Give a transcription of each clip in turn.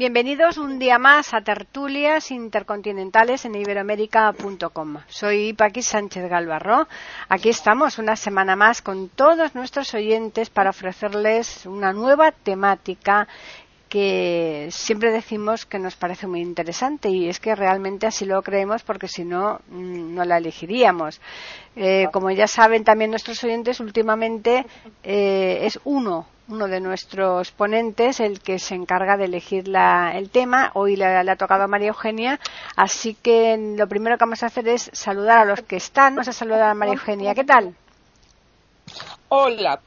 Bienvenidos un día más a tertulias intercontinentales en iberoamérica.com. Soy Paqui Sánchez Galvarro. Aquí estamos una semana más con todos nuestros oyentes para ofrecerles una nueva temática que siempre decimos que nos parece muy interesante y es que realmente así lo creemos porque si no, mm, no la elegiríamos. Eh, como ya saben también nuestros oyentes, últimamente eh, es uno uno de nuestros ponentes, el que se encarga de elegir el tema. Hoy le, ha tocado a María Eugenia, así que lo primero que vamos a hacer es saludar a los que están. Vamos a saludar a María Eugenia. ¿Qué tal? Hola,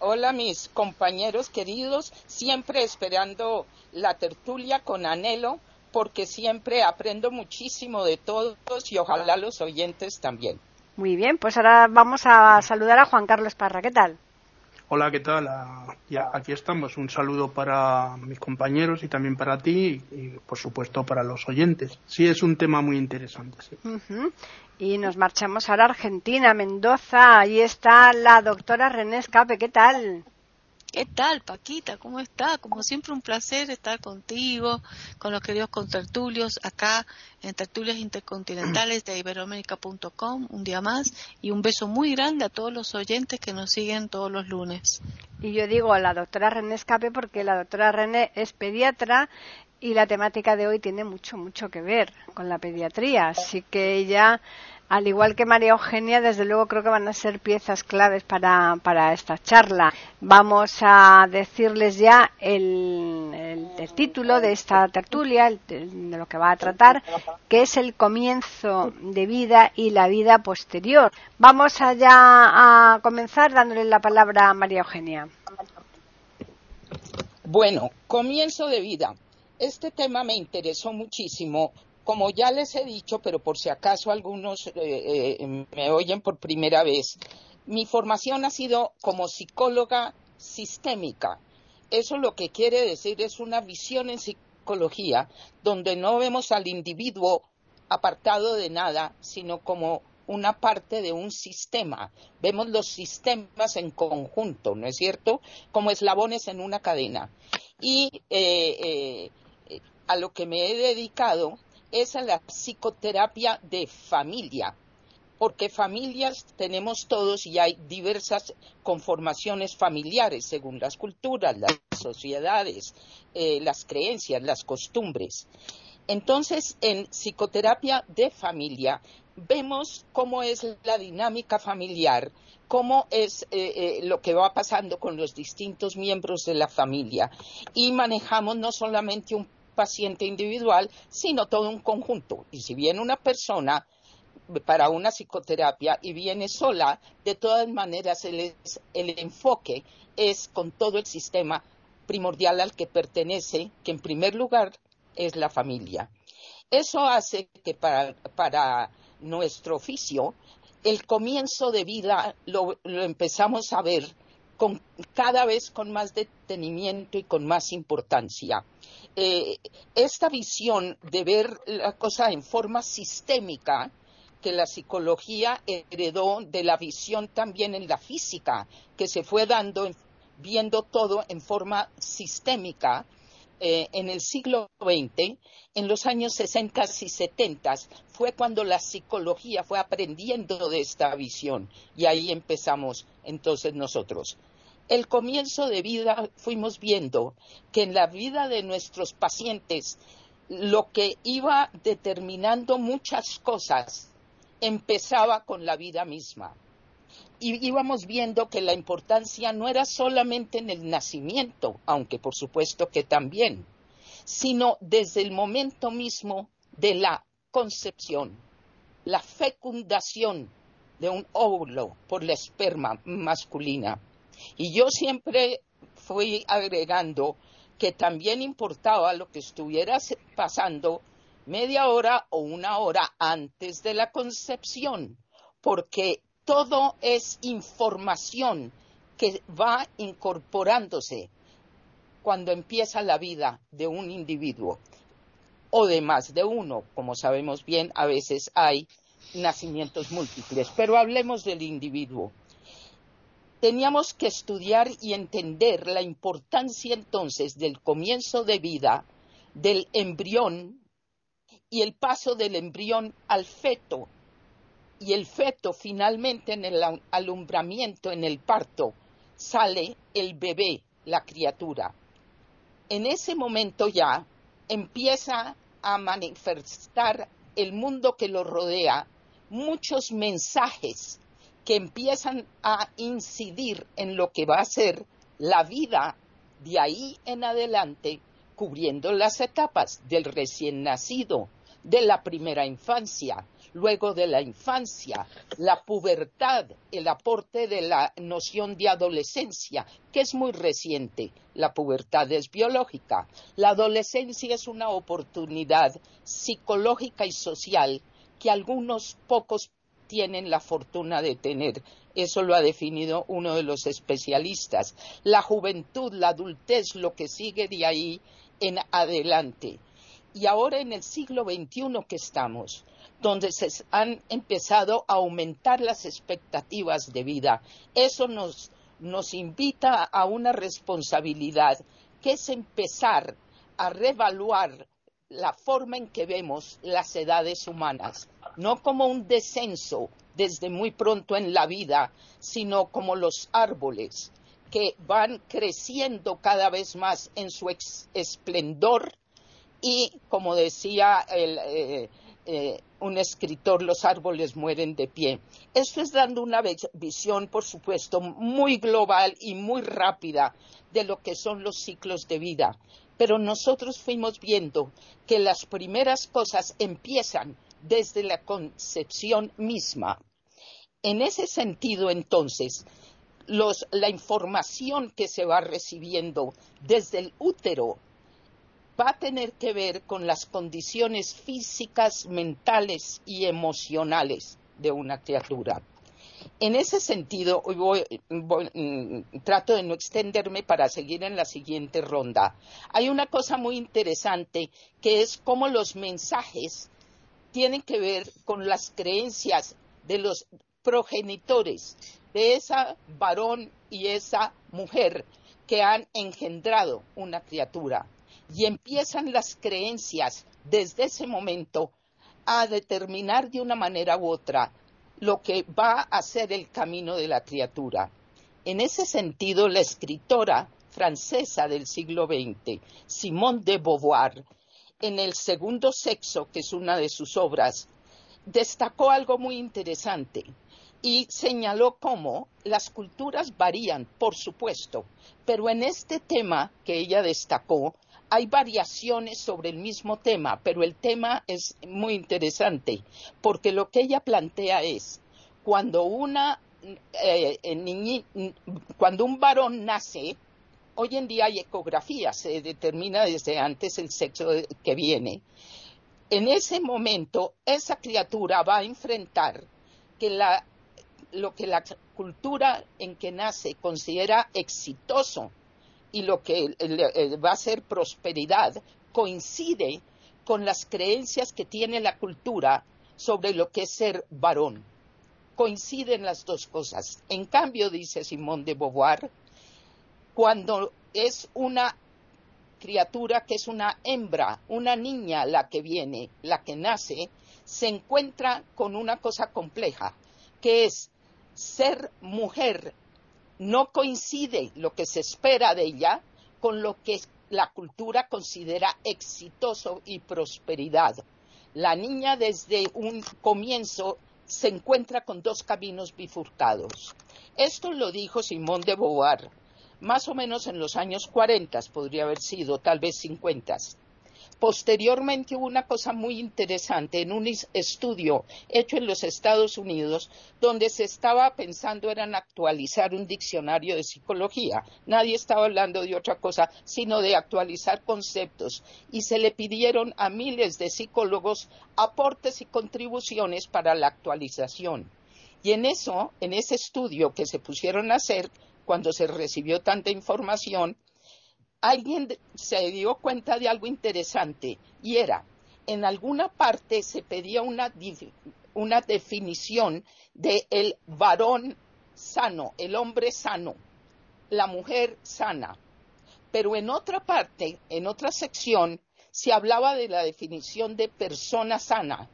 Hola, mis compañeros queridos. Siempre esperando la tertulia con anhelo, porque siempre aprendo muchísimo de todos y ojalá los oyentes también. Muy bien, pues ahora vamos a saludar a Juan Carlos Parra. ¿Qué tal? Hola, ¿qué tal? Ah, ya, aquí estamos. Un saludo para mis compañeros y también para ti y, por supuesto, para los oyentes. Sí, es un tema muy interesante. Y nos marchamos ahora a Argentina, Mendoza. Ahí está la doctora René Escape. ¿Qué tal? ¿Qué tal, Paquita? ¿Cómo está? Como siempre, un placer estar contigo, con los queridos contertulios, acá en Tertulias Intercontinentales de Iberoamérica.com, un día más, y un beso muy grande a todos los oyentes que nos siguen todos los lunes. Y yo digo a la doctora René Escape porque la doctora René es pediatra y la temática de hoy tiene mucho, mucho que ver con la pediatría, así que ella al igual que María Eugenia, desde luego creo que van a ser piezas claves para, para esta charla. Vamos a decirles ya el, el, título de esta tertulia, de lo que va a tratar, que es el comienzo de vida y la vida posterior. Vamos allá a comenzar dándole la palabra a María Eugenia. Bueno, comienzo de vida. Este tema me interesó muchísimo como ya les he dicho, pero por si acaso algunos eh, eh, me oyen por primera vez, mi formación ha sido como psicóloga sistémica. Eso lo que quiere decir es una visión en psicología donde no vemos al individuo apartado de nada, sino como una parte de un sistema. Vemos los sistemas en conjunto, ¿no es cierto? Como eslabones en una cadena. Y eh, a lo que me he dedicado es la psicoterapia de familia, porque familias tenemos todos y hay diversas conformaciones familiares según las culturas, las sociedades, eh, las creencias, las costumbres. Entonces, en psicoterapia de familia vemos cómo es la dinámica familiar, cómo es eh, eh, lo que va pasando con los distintos miembros de la familia y manejamos no solamente un paciente individual, sino todo un conjunto. Y si viene una persona para una psicoterapia y viene sola, de todas maneras el, el enfoque es con todo el sistema primordial al que pertenece, que en primer lugar es la familia. Eso hace que para, para nuestro oficio el comienzo de vida lo, lo, empezamos a ver con, cada vez con más detenimiento y con más importancia. Eh, esta visión de ver la cosa en forma sistémica que la psicología heredó de la visión también en la física, que se fue dando, viendo todo en forma sistémica, eh, en el siglo XX, en los años 60 y 70, fue cuando la psicología fue aprendiendo de esta visión y ahí empezamos entonces nosotros el comienzo de vida fuimos viendo que en la vida de nuestros pacientes lo que iba determinando muchas cosas empezaba con la vida misma. Y íbamos viendo que la importancia no era solamente en el nacimiento, aunque por supuesto que también, sino desde el momento mismo de la concepción, la fecundación de un óvulo por la esperma masculina y yo siempre fui agregando que también importaba lo que estuviera pasando media hora o una hora antes de la concepción, porque todo es información que va incorporándose cuando empieza la vida de un individuo o de más de uno. Como sabemos bien, a veces hay nacimientos múltiples, pero hablemos del individuo. Teníamos que estudiar y entender la importancia entonces del comienzo de vida del embrión y el paso del embrión al feto y el feto finalmente en el alumbramiento, en el parto, sale el bebé, la criatura. En ese momento ya empieza a manifestar el mundo que lo rodea muchos mensajes que empiezan a incidir en lo que va a ser la vida de ahí en adelante, cubriendo las etapas del recién nacido, de la primera infancia, luego de la infancia, la pubertad, el aporte de la noción de adolescencia, que es muy reciente. La pubertad es biológica. La adolescencia es una oportunidad psicológica y social que algunos pocos tienen la fortuna de tener. Eso lo ha definido uno de los especialistas. La juventud, la adultez, lo que sigue de ahí en adelante. Y ahora en el siglo XXI que estamos, donde se han empezado a aumentar las expectativas de vida, eso nos, nos invita a una responsabilidad que es empezar a revaluar la forma en que vemos las edades humanas, no como un descenso desde muy pronto en la vida, sino como los árboles que van creciendo cada vez más en su esplendor y, como decía eh, eh, un escritor, los árboles mueren de pie. Esto es dando una visión, por supuesto, muy global y muy rápida de lo que son los ciclos de vida pero nosotros fuimos viendo que las primeras cosas empiezan desde la concepción misma. En ese sentido, entonces, la información que se va recibiendo desde el útero va a tener que ver con las condiciones físicas, mentales y emocionales de una criatura. En ese sentido, mm, trato de no extenderme para seguir en la siguiente ronda. Hay una cosa muy interesante que es cómo los mensajes tienen que ver con las creencias de los progenitores de esa varón y esa mujer que han engendrado una criatura. Y empiezan las creencias desde ese momento a determinar de una manera u otra lo que va a ser el camino de la criatura. En ese sentido, la escritora francesa del siglo XX, Simone de Beauvoir, en El segundo sexo, que es una de sus obras, destacó algo muy interesante y señaló cómo las culturas varían, por supuesto, pero en este tema que ella destacó, hay variaciones sobre el mismo tema, pero el tema es muy interesante, porque lo que ella plantea es, cuando una eh, cuando un varón nace, hoy en día hay ecografía, se determina desde antes el sexo que viene. En ese momento, esa criatura va a enfrentar que lo que la cultura en que nace considera exitoso y lo que va a ser prosperidad coincide con las creencias que tiene la cultura sobre lo que es ser varón. Coinciden las dos cosas. En cambio, dice Simón de Beauvoir, cuando es una criatura que es una hembra, una niña la que viene, la que nace, se encuentra con una cosa compleja, que es ser mujer no coincide lo que se espera de ella con lo que la cultura considera exitoso y prosperidad. La niña desde un comienzo se encuentra con dos caminos bifurcados. Esto lo dijo Simón de Beauvoir, más o menos en los años 40, podría haber sido, tal vez 50. Posteriormente hubo una cosa muy interesante en un estudio hecho en los Estados Unidos donde se estaba pensando en actualizar un diccionario de psicología. Nadie estaba hablando de otra cosa sino de actualizar conceptos y se le pidieron a miles de psicólogos aportes y contribuciones para la actualización. Y en eso, en ese estudio que se pusieron a hacer cuando se recibió tanta información, alguien se dio cuenta de algo interesante y era, en alguna parte se pedía una, una definición de el varón sano, el hombre sano, la mujer sana. Pero en otra parte, en otra sección, se hablaba de la definición de persona sana.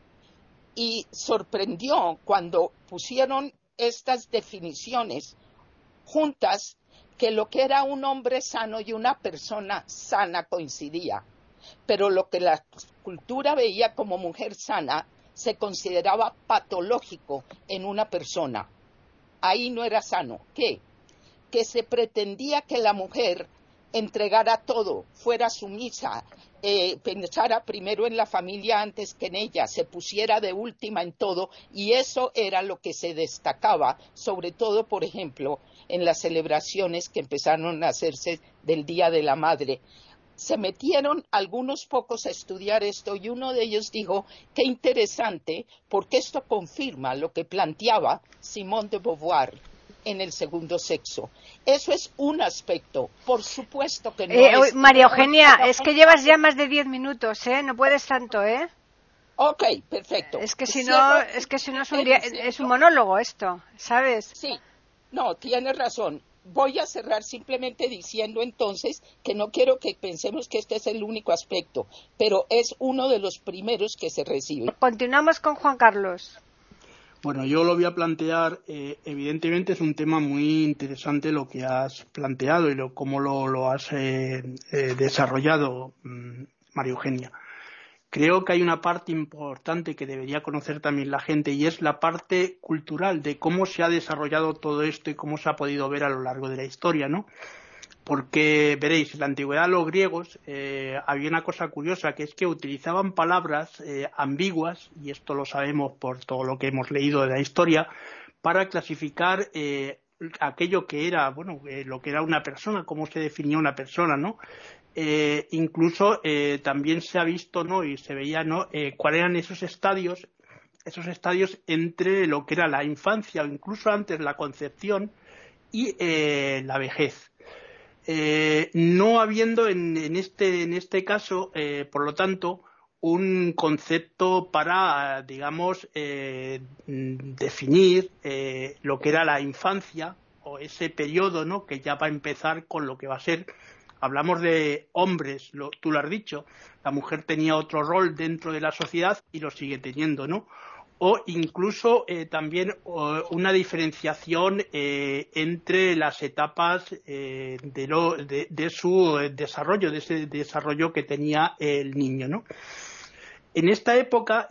Y sorprendió cuando pusieron estas definiciones juntas que lo que era un hombre sano y una persona sana coincidía, pero lo que la cultura veía como mujer sana se consideraba patológico en una persona. Ahí no era sano. ¿Qué? Que se pretendía que la mujer entregara todo, fuera sumisa, eh, pensara primero en la familia antes que en ella, se pusiera de última en todo, y eso era lo que se destacaba, sobre todo, por ejemplo, en las celebraciones que empezaron a hacerse del Día de la Madre. Se metieron algunos pocos a estudiar esto y uno de ellos dijo, qué interesante, porque esto confirma lo que planteaba Simone de Beauvoir en el segundo sexo. Eso es un aspecto. Por supuesto que no eh, es. María Eugenia, es que llevas ya más de diez minutos, ¿eh? No puedes tanto, ¿eh? Ok, perfecto. Es que si no, es que si no es un, es un monólogo esto, ¿sabes? Sí, no, tienes razón. Voy a cerrar simplemente diciendo entonces que no quiero que pensemos que este es el único aspecto, pero es uno de los primeros que se recibe. Continuamos con Juan Carlos. Bueno, yo lo voy a plantear. Eh, evidentemente es un tema muy interesante lo que has planteado y lo, cómo lo, has eh, eh, desarrollado, mm, María Eugenia creo que hay una parte importante que debería conocer también la gente y es la parte cultural de cómo se ha desarrollado todo esto y cómo se ha podido ver a lo largo de la historia, ¿no? Porque veréis, en la antigüedad los griegos eh, había una cosa curiosa que es que utilizaban palabras eh, ambiguas y esto lo sabemos por todo lo que hemos leído de la historia para clasificar eh, aquello que era, bueno, lo que era una persona, cómo se definía una persona, ¿no? Eh, incluso eh, también se ha visto ¿no? y se veía ¿no? Eh, cuáles eran esos estadios esos estadios entre lo que era la infancia o incluso antes la concepción y la vejez no habiendo en, este en este caso por lo tanto un concepto para digamos definir lo que era la infancia o ese periodo ¿no? que ya va a empezar con lo que va a ser hablamos de hombres, tú lo has dicho, la mujer tenía otro rol dentro de la sociedad y lo sigue teniendo, ¿no? O incluso eh, también una diferenciación eh, entre las etapas eh, de, de, su desarrollo, de ese desarrollo que tenía el niño, ¿no? En esta época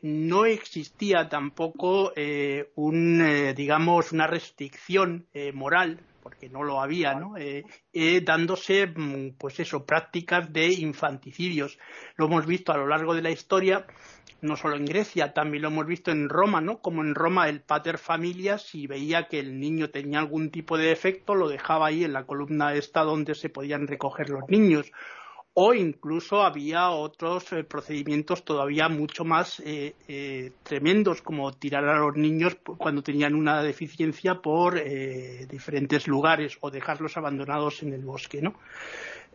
no existía tampoco un, digamos, una restricción moral porque no lo había, ¿no? Eh, eh, dándose, mm, pues eso, prácticas de infanticidios. Lo hemos visto a lo largo de la historia, no solo en Grecia, también lo hemos visto en Roma, ¿no? Como en Roma el pater familias, si veía que el niño tenía algún tipo de defecto, lo dejaba ahí en la columna esta donde se podían recoger los niños o incluso había otros eh, procedimientos todavía mucho más eh, eh, tremendos como tirar a los niños cuando tenían una deficiencia por diferentes lugares o dejarlos abandonados en el bosque ¿no?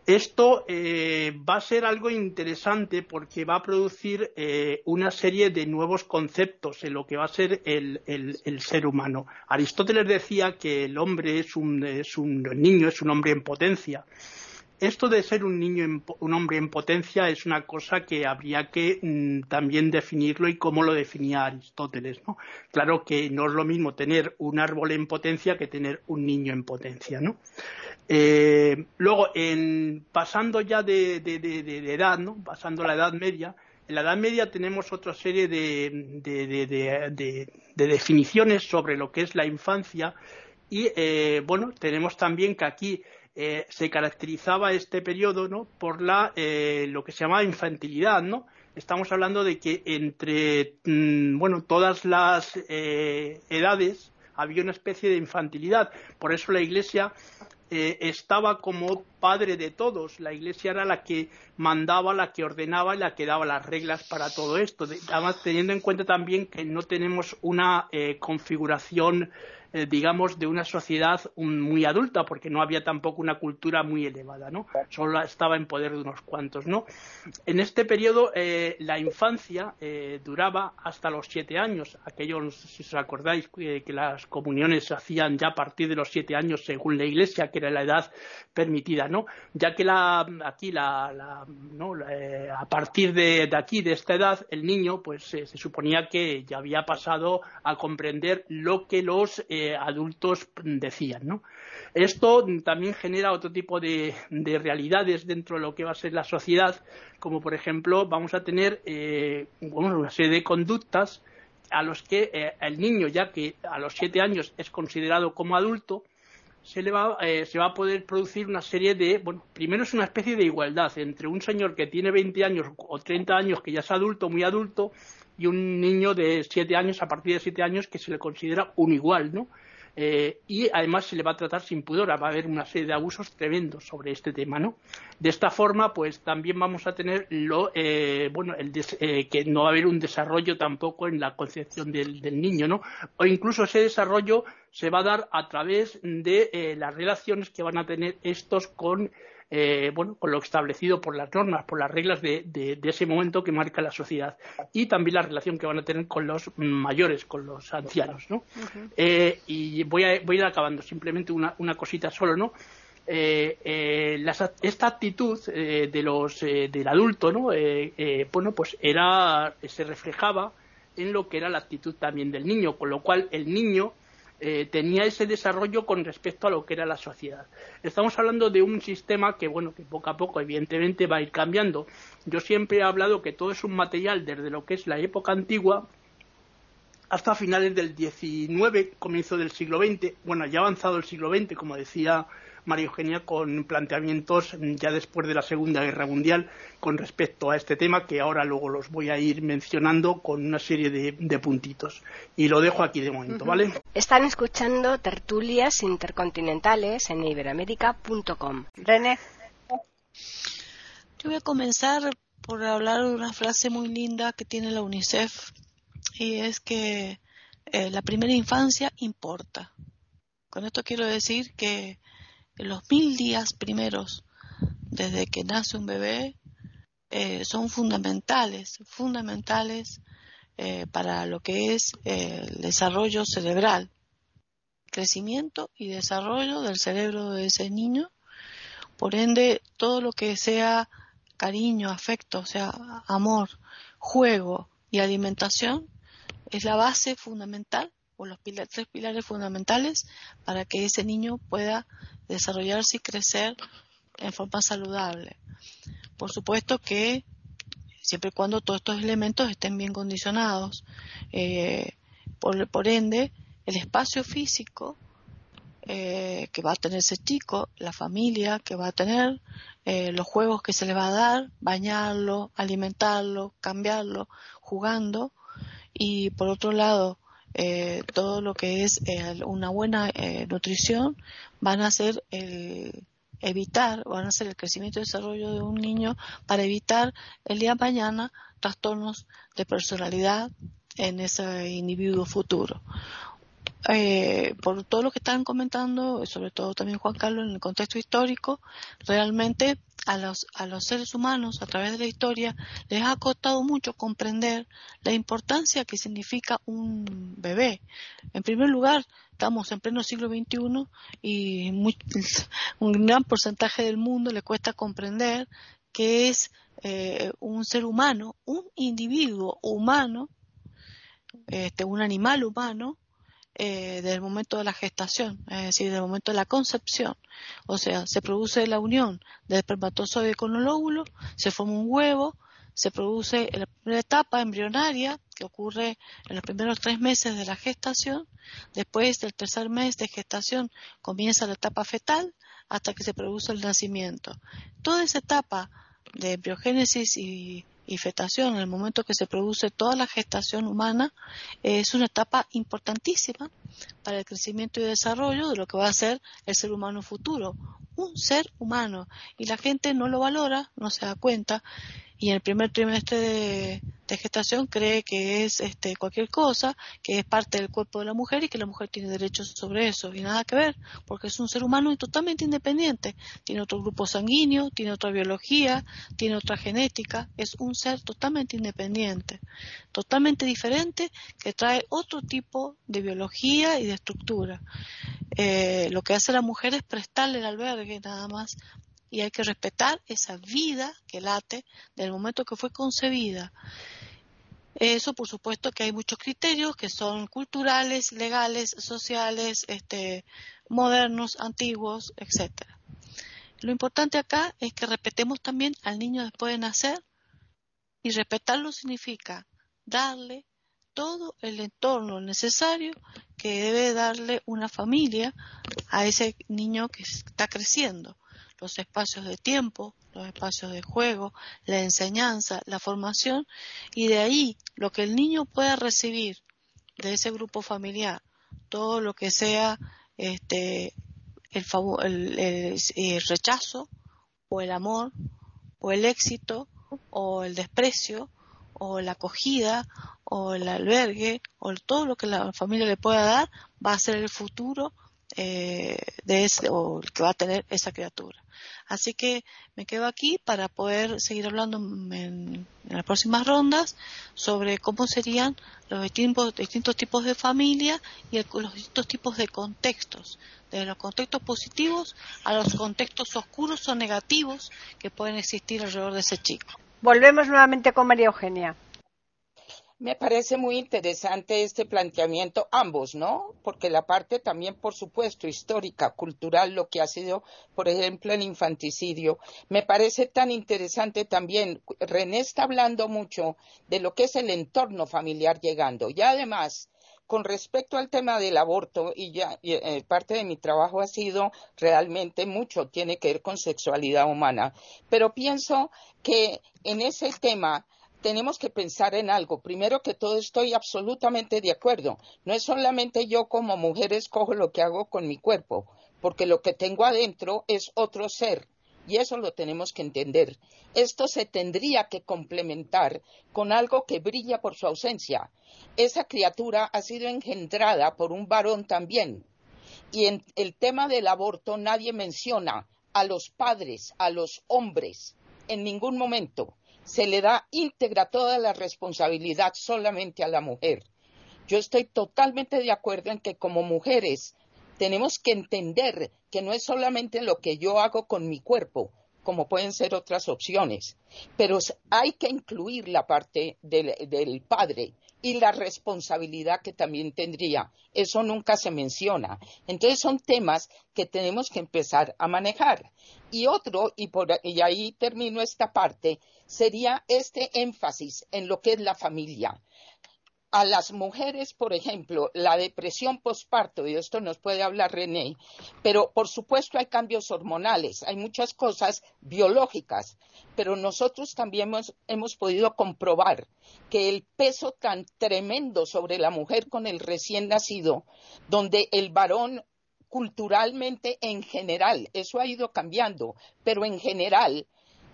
Esto va a ser algo interesante porque va a producir una serie de nuevos conceptos en lo que va a ser el, ser humano. Aristóteles decía que el hombre es un, es un niño, es un hombre en potencia esto de ser un niño, un hombre en potencia es una cosa que habría que mm, también definirlo y cómo lo definía Aristóteles, ¿no? Claro que no es lo mismo tener un árbol en potencia que tener un niño en potencia, ¿no? Eh, luego, en, pasando ya de, edad, ¿no? Pasando la Edad Media, en la Edad Media tenemos otra serie de, definiciones sobre lo que es la infancia Y eh, bueno, tenemos también que aquí eh, se caracterizaba este periodo ¿no? por la, eh, lo que se llamaba infantilidad, ¿no? Estamos hablando de que entre mm, bueno, todas las edades había una especie de infantilidad. Por eso la Iglesia estaba como padre de todos. La Iglesia era la que mandaba, la que ordenaba y la que daba las reglas para todo esto. Además, teniendo en cuenta también que no tenemos una configuración eh, digamos, de una sociedad muy adulta, porque no había tampoco una cultura muy elevada, ¿no? Solo estaba en poder de unos cuantos, ¿no? En este periodo, eh, la infancia eh, duraba hasta los siete años. Aquellos, si os acordáis, que las comuniones se hacían ya a partir de los siete años, según la Iglesia, que era la edad permitida, ¿no? Ya que la, aquí, la, ¿no? a partir de, aquí, de esta edad, el niño, pues se suponía que ya había pasado a comprender lo que los adultos decían, ¿no? Esto también genera otro tipo de, realidades dentro de lo que va a ser la sociedad, como por ejemplo vamos a tener eh, una serie de conductas a los que eh, el niño, ya que a los siete años es considerado como adulto, se, le va, eh, se va a poder producir una serie de, bueno, primero es una especie de igualdad entre un señor que tiene 20 años o 30 años, que ya es adulto, muy adulto, y un niño de siete años, a partir de siete años, que se le considera un igual, ¿no? Eh, y además se le va a tratar sin pudor, va a haber una serie de abusos tremendos sobre este tema, ¿no? De esta forma, pues también vamos a tener lo, eh, bueno, el eh, que no va a haber un desarrollo tampoco en la concepción del, del, niño, ¿no? O incluso ese desarrollo se va a dar a través de las relaciones que van a tener estos con eh, bueno, con lo establecido por las normas, por las reglas de, ese momento que marca la sociedad y también la relación que van a tener con los mayores, con los ancianos, ¿no? Eh, y voy a, voy a ir acabando simplemente una, una cosita solo, ¿no? Eh, esta actitud de los, del adulto, ¿no? bueno, pues era, se reflejaba en lo que era la actitud también del niño, con lo cual el niño eh, tenía ese desarrollo con respecto a lo que era la sociedad. Estamos hablando de un sistema que, bueno, que poco a poco, evidentemente, va a ir cambiando. Yo siempre he hablado que todo es un material desde lo que es la época antigua hasta finales del XIX, comienzo del siglo XX, bueno, ya avanzado el siglo XX, como decía María Eugenia, con planteamientos ya después de la Segunda Guerra Mundial con respecto a este tema, que ahora luego los voy a ir mencionando con una serie de, puntitos. Y lo dejo aquí de momento, ¿vale? Están escuchando tertulias intercontinentales en iberoamérica.com. René. Yo voy a comenzar por hablar de una frase muy linda que tiene la UNICEF y es que eh, la primera infancia importa. Con esto quiero decir que los mil días primeros desde que nace un bebé eh, son fundamentales, fundamentales eh, para lo que es el desarrollo cerebral, crecimiento y desarrollo del cerebro de ese niño. Por ende, todo lo que sea cariño, afecto, o sea, amor, juego y alimentación es la base fundamental o los tres pilares fundamentales para que ese niño pueda desarrollarse y crecer en forma saludable. Por supuesto que siempre y cuando todos estos elementos estén bien condicionados, eh, por, ende, el espacio físico eh, que va a tener ese chico, la familia que va a tener, eh, los juegos que se le va a dar, bañarlo, alimentarlo, cambiarlo, jugando, y por otro lado, eh, todo lo que es eh, una buena eh, nutrición van a ser el evitar, van a ser el crecimiento y desarrollo de un niño para evitar el día de mañana trastornos de personalidad en ese individuo futuro. por todo lo que están comentando, sobre todo también Juan Carlos en el contexto histórico, realmente a los, a los seres humanos a través de la historia les ha costado mucho comprender la importancia que significa un bebé. En primer lugar, estamos en pleno siglo XXI y un gran porcentaje del mundo le cuesta comprender que es eh, un ser humano, un individuo humano, este, un animal humano, eh, desde el momento de la gestación, es decir, del momento de la concepción. O sea, se produce la unión del espermatozoide con el óvulo, se forma un huevo, se produce la primera etapa embrionaria, que ocurre en los primeros tres meses de la gestación. Después del tercer mes de gestación comienza la etapa fetal hasta que se produce el nacimiento. Toda esa etapa de embriogénesis y, fetación, en el momento que se produce toda la gestación humana, es una etapa importantísima para el crecimiento y desarrollo de lo que va a ser el ser humano futuro, un ser humano. Y la gente no lo valora, no se da cuenta, y en el primer trimestre de, gestación cree que es este, cualquier cosa, que es parte del cuerpo de la mujer y que la mujer tiene derechos sobre eso y nada que ver, porque es un ser humano y totalmente independiente, tiene otro grupo sanguíneo, tiene otra biología, tiene otra genética, es un ser totalmente independiente, totalmente diferente que trae otro tipo de biología y de estructura. Eh, lo que hace la mujer es prestarle el albergue nada más y hay que respetar esa vida que late del momento que fue concebida. Eso, por supuesto, que hay muchos criterios que son culturales, legales, sociales, este, modernos, antiguos, etcétera. Lo importante acá es que respetemos también al niño después de nacer y respetarlo significa darle todo el entorno necesario que debe darle una familia a ese niño que está creciendo los espacios de tiempo, los espacios de juego, la enseñanza, la formación y de ahí lo que el niño pueda recibir de ese grupo familiar, todo lo que sea este, el, el rechazo o el amor o el éxito o el desprecio o la acogida o el albergue o todo lo que la familia le pueda dar va a ser el futuro eh, de ese, o que va a tener esa criatura. Así que me quedo aquí para poder seguir hablando en, las próximas rondas sobre cómo serían los distintos, tipos de familia y los distintos tipos de contextos, desde los contextos positivos a los contextos oscuros o negativos que pueden existir alrededor de ese chico. Volvemos nuevamente con María Eugenia. Me parece muy interesante este planteamiento, ambos, ¿no? Porque la parte también, por supuesto, histórica, cultural, lo que ha sido, por ejemplo, el infanticidio, me parece tan interesante también. René está hablando mucho de lo que es el entorno familiar llegando. Y además, con respecto al tema del aborto, y ya eh, parte de mi trabajo ha sido realmente mucho, tiene que ver con sexualidad humana, pero pienso que en ese tema tenemos que pensar en algo. Primero que todo estoy absolutamente de acuerdo. No es solamente yo como mujer escojo lo que hago con mi cuerpo, porque lo que tengo adentro es otro ser. Y eso lo tenemos que entender. Esto se tendría que complementar con algo que brilla por su ausencia. Esa criatura ha sido engendrada por un varón también. Y en el tema del aborto nadie menciona a los padres, a los hombres, en ningún momento se le da íntegra toda la responsabilidad solamente a la mujer. Yo estoy totalmente de acuerdo en que como mujeres tenemos que entender que no es solamente lo que yo hago con mi cuerpo, como pueden ser otras opciones, pero hay que incluir la parte del, padre y la responsabilidad que también tendría. Eso nunca se menciona. Entonces son temas que tenemos que empezar a manejar. Y otro, y, por, y ahí termino esta parte, sería este énfasis en lo que es la familia a las mujeres, por ejemplo, la depresión postparto, y esto nos puede hablar René, pero por supuesto hay cambios hormonales, hay muchas cosas biológicas, pero nosotros también hemos, hemos podido comprobar que el peso tan tremendo sobre la mujer con el recién nacido, donde el varón culturalmente en general, eso ha ido cambiando, pero en general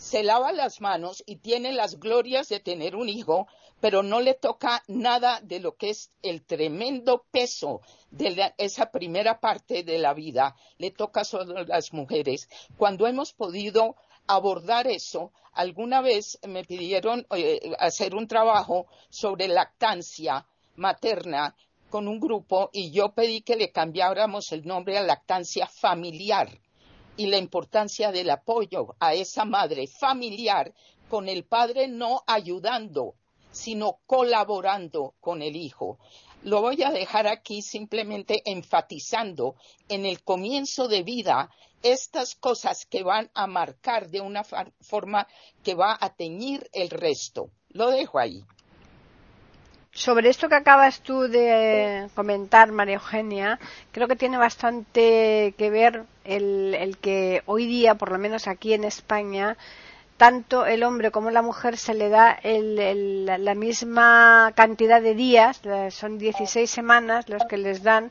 se lava las manos y tiene las glorias de tener un hijo, pero no le toca nada de lo que es el tremendo peso de esa primera parte de la vida, le toca solo a las mujeres. Cuando hemos podido abordar eso, alguna vez me pidieron eh, hacer un trabajo sobre lactancia materna con un grupo y yo pedí que le cambiáramos el nombre a lactancia familiar y la importancia del apoyo a esa madre familiar con el padre no ayudando, sino colaborando con el hijo. Lo voy a dejar aquí simplemente enfatizando en el comienzo de vida estas cosas que van a marcar de una forma que va a teñir el resto. Lo dejo ahí. Sobre esto que acabas tú de comentar, María Eugenia, creo que tiene bastante que ver el, el que hoy día, por lo menos aquí en España, tanto el hombre como la mujer se le da el, la misma cantidad de días, son 16 semanas los que les dan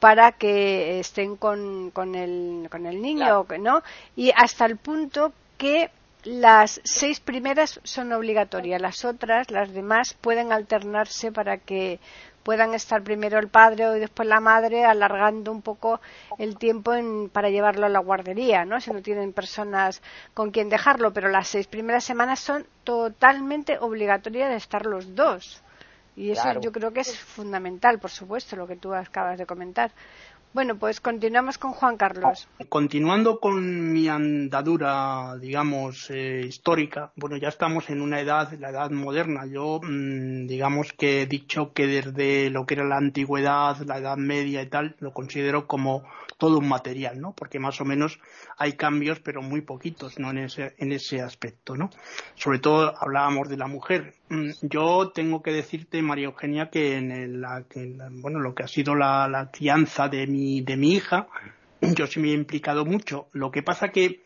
para que estén con, con, el, con el niño, ¿no? Y hasta el punto que las seis primeras son obligatorias, las otras, las demás, pueden alternarse para que puedan estar primero el padre y después la madre, alargando un poco el tiempo para llevarlo a la guardería, ¿no? Si no tienen personas con quien dejarlo, pero las seis primeras semanas son totalmente obligatorias de estar los dos. Y eso yo creo que es fundamental, por supuesto, lo que tú acabas de comentar. Bueno, pues continuamos con Juan Carlos. Continuando con mi andadura, digamos, eh, histórica, bueno, ya estamos en una edad, la edad moderna. Yo, mm, digamos que he dicho que desde lo que era la antigüedad, la edad media y tal, lo considero como todo un material, ¿no? Porque más o menos hay cambios, pero muy poquitos, ¿no? En ese, en ese aspecto, ¿no? Sobre todo hablábamos de la mujer. Mm, yo tengo que decirte, María Eugenia, que en, la, bueno, lo que ha sido la, la, crianza de mi, de mi hija, yo sí me he implicado mucho. Lo que pasa que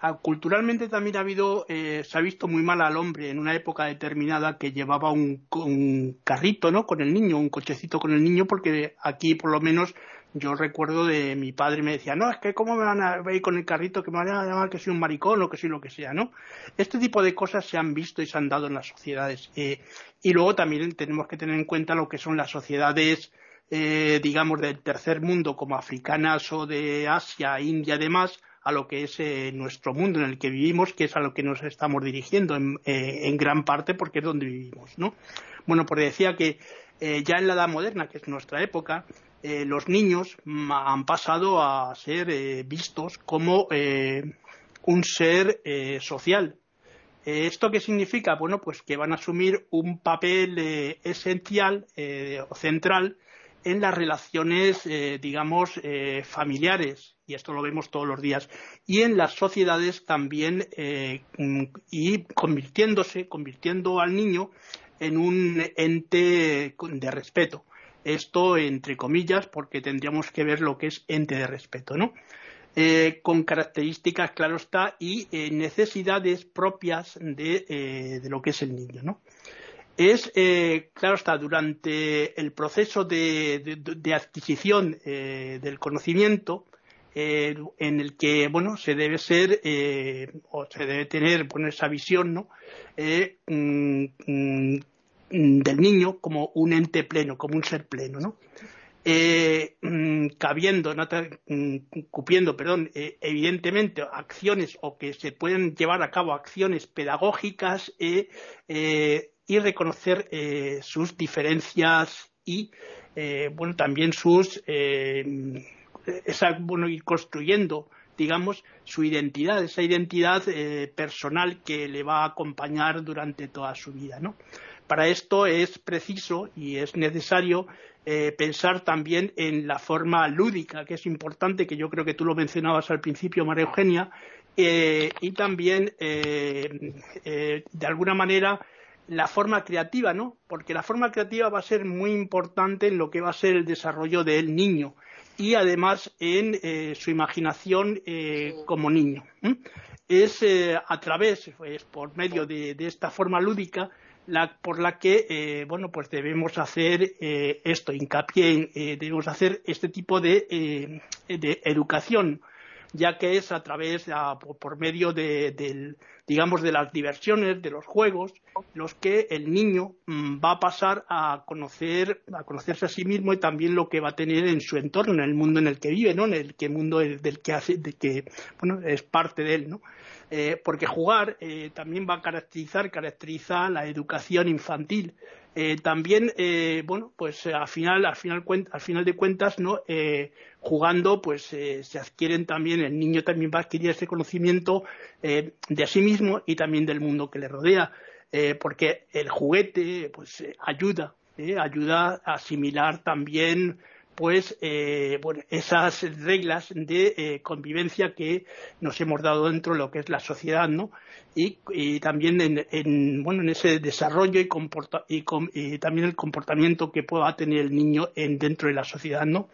ah, culturalmente también ha habido, eh, se ha visto muy mal al hombre en una época determinada que llevaba un, un carrito, ¿no? Con el niño, un cochecito con el niño, porque aquí por lo menos yo recuerdo de mi padre me decía, no, es que cómo me van a ver con el carrito, que me van a llamar que soy un maricón o que soy lo que sea, ¿no? Este tipo de cosas se han visto y se han dado en las sociedades. Eh, y luego también tenemos que tener en cuenta lo que son las sociedades, eh, digamos, del tercer mundo, como africanas o de Asia, India, además, a lo que es eh, nuestro mundo en el que vivimos, que es a lo que nos estamos dirigiendo en, en gran parte porque es donde vivimos, ¿no? Bueno, pues decía que ya en la edad moderna, que es nuestra época, eh, los niños han pasado a ser eh, vistos como eh, un ser social. ¿Esto qué significa? Bueno, pues que van a asumir un papel esencial o central en las relaciones, digamos, familiares, y esto lo vemos todos los días, y en las sociedades también, y convirtiéndose, convirtiendo al niño en un ente de respeto. Esto entre comillas porque tendríamos que ver lo que es ente de respeto, ¿no? Eh, con características, claro está, y eh, necesidades propias eh, de, lo que es el niño, ¿no? Es, claro está, durante el proceso de, adquisición del conocimiento, en el que, bueno, se debe ser, o se debe tener, bueno, esa visión, ¿no? Mm, Mm, del niño como un ente pleno, como un ser pleno, ¿no? Eh, mm, cabiendo, no mm, cupiendo, perdón, eh, evidentemente acciones o que se pueden llevar a cabo acciones pedagógicas eh, y reconocer sus diferencias y, bueno, también sus, esa, bueno, ir construyendo digamos, su identidad, esa identidad personal que le va a acompañar durante toda su vida, ¿no? Para esto es preciso y es necesario eh, pensar también en la forma lúdica, que es importante, que yo creo que tú lo mencionabas al principio, María Eugenia, eh, y también, eh, de alguna manera, la forma creativa, ¿no? Porque la forma creativa va a ser muy importante en lo que va a ser el desarrollo del niño y además en su imaginación como niño. Es a través, pues, por medio de esta forma lúdica, por la que eh, bueno pues debemos hacer eh, esto hincapié eh, debemos hacer este tipo de, educación ya que es a través por, medio de, digamos de las diversiones de los juegos los que el niño mm, va a pasar a conocer a conocerse a sí mismo y también lo que va a tener en su entorno en el mundo en el que vive no en el que mundo del que hace de que bueno es parte de él no eh, porque jugar eh, también va a caracterizar, caracteriza la educación infantil. Eh, también, bueno, pues al final, al final, al final de cuentas, ¿no? jugando, pues se adquieren también, el niño también va a adquirir ese conocimiento de sí mismo y también del mundo que le rodea, porque el juguete, pues ayuda, ayuda a asimilar también pues eh, bueno, esas reglas de eh, convivencia que nos hemos dado dentro de lo que es la sociedad, ¿no? Y, también en, bueno en ese desarrollo y, y, también el comportamiento que pueda tener el niño en, dentro de la sociedad, ¿no?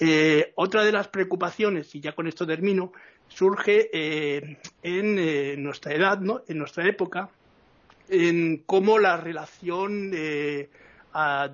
Eh, otra de las preocupaciones y ya con esto termino surge en nuestra edad, ¿no? En nuestra época, en cómo la relación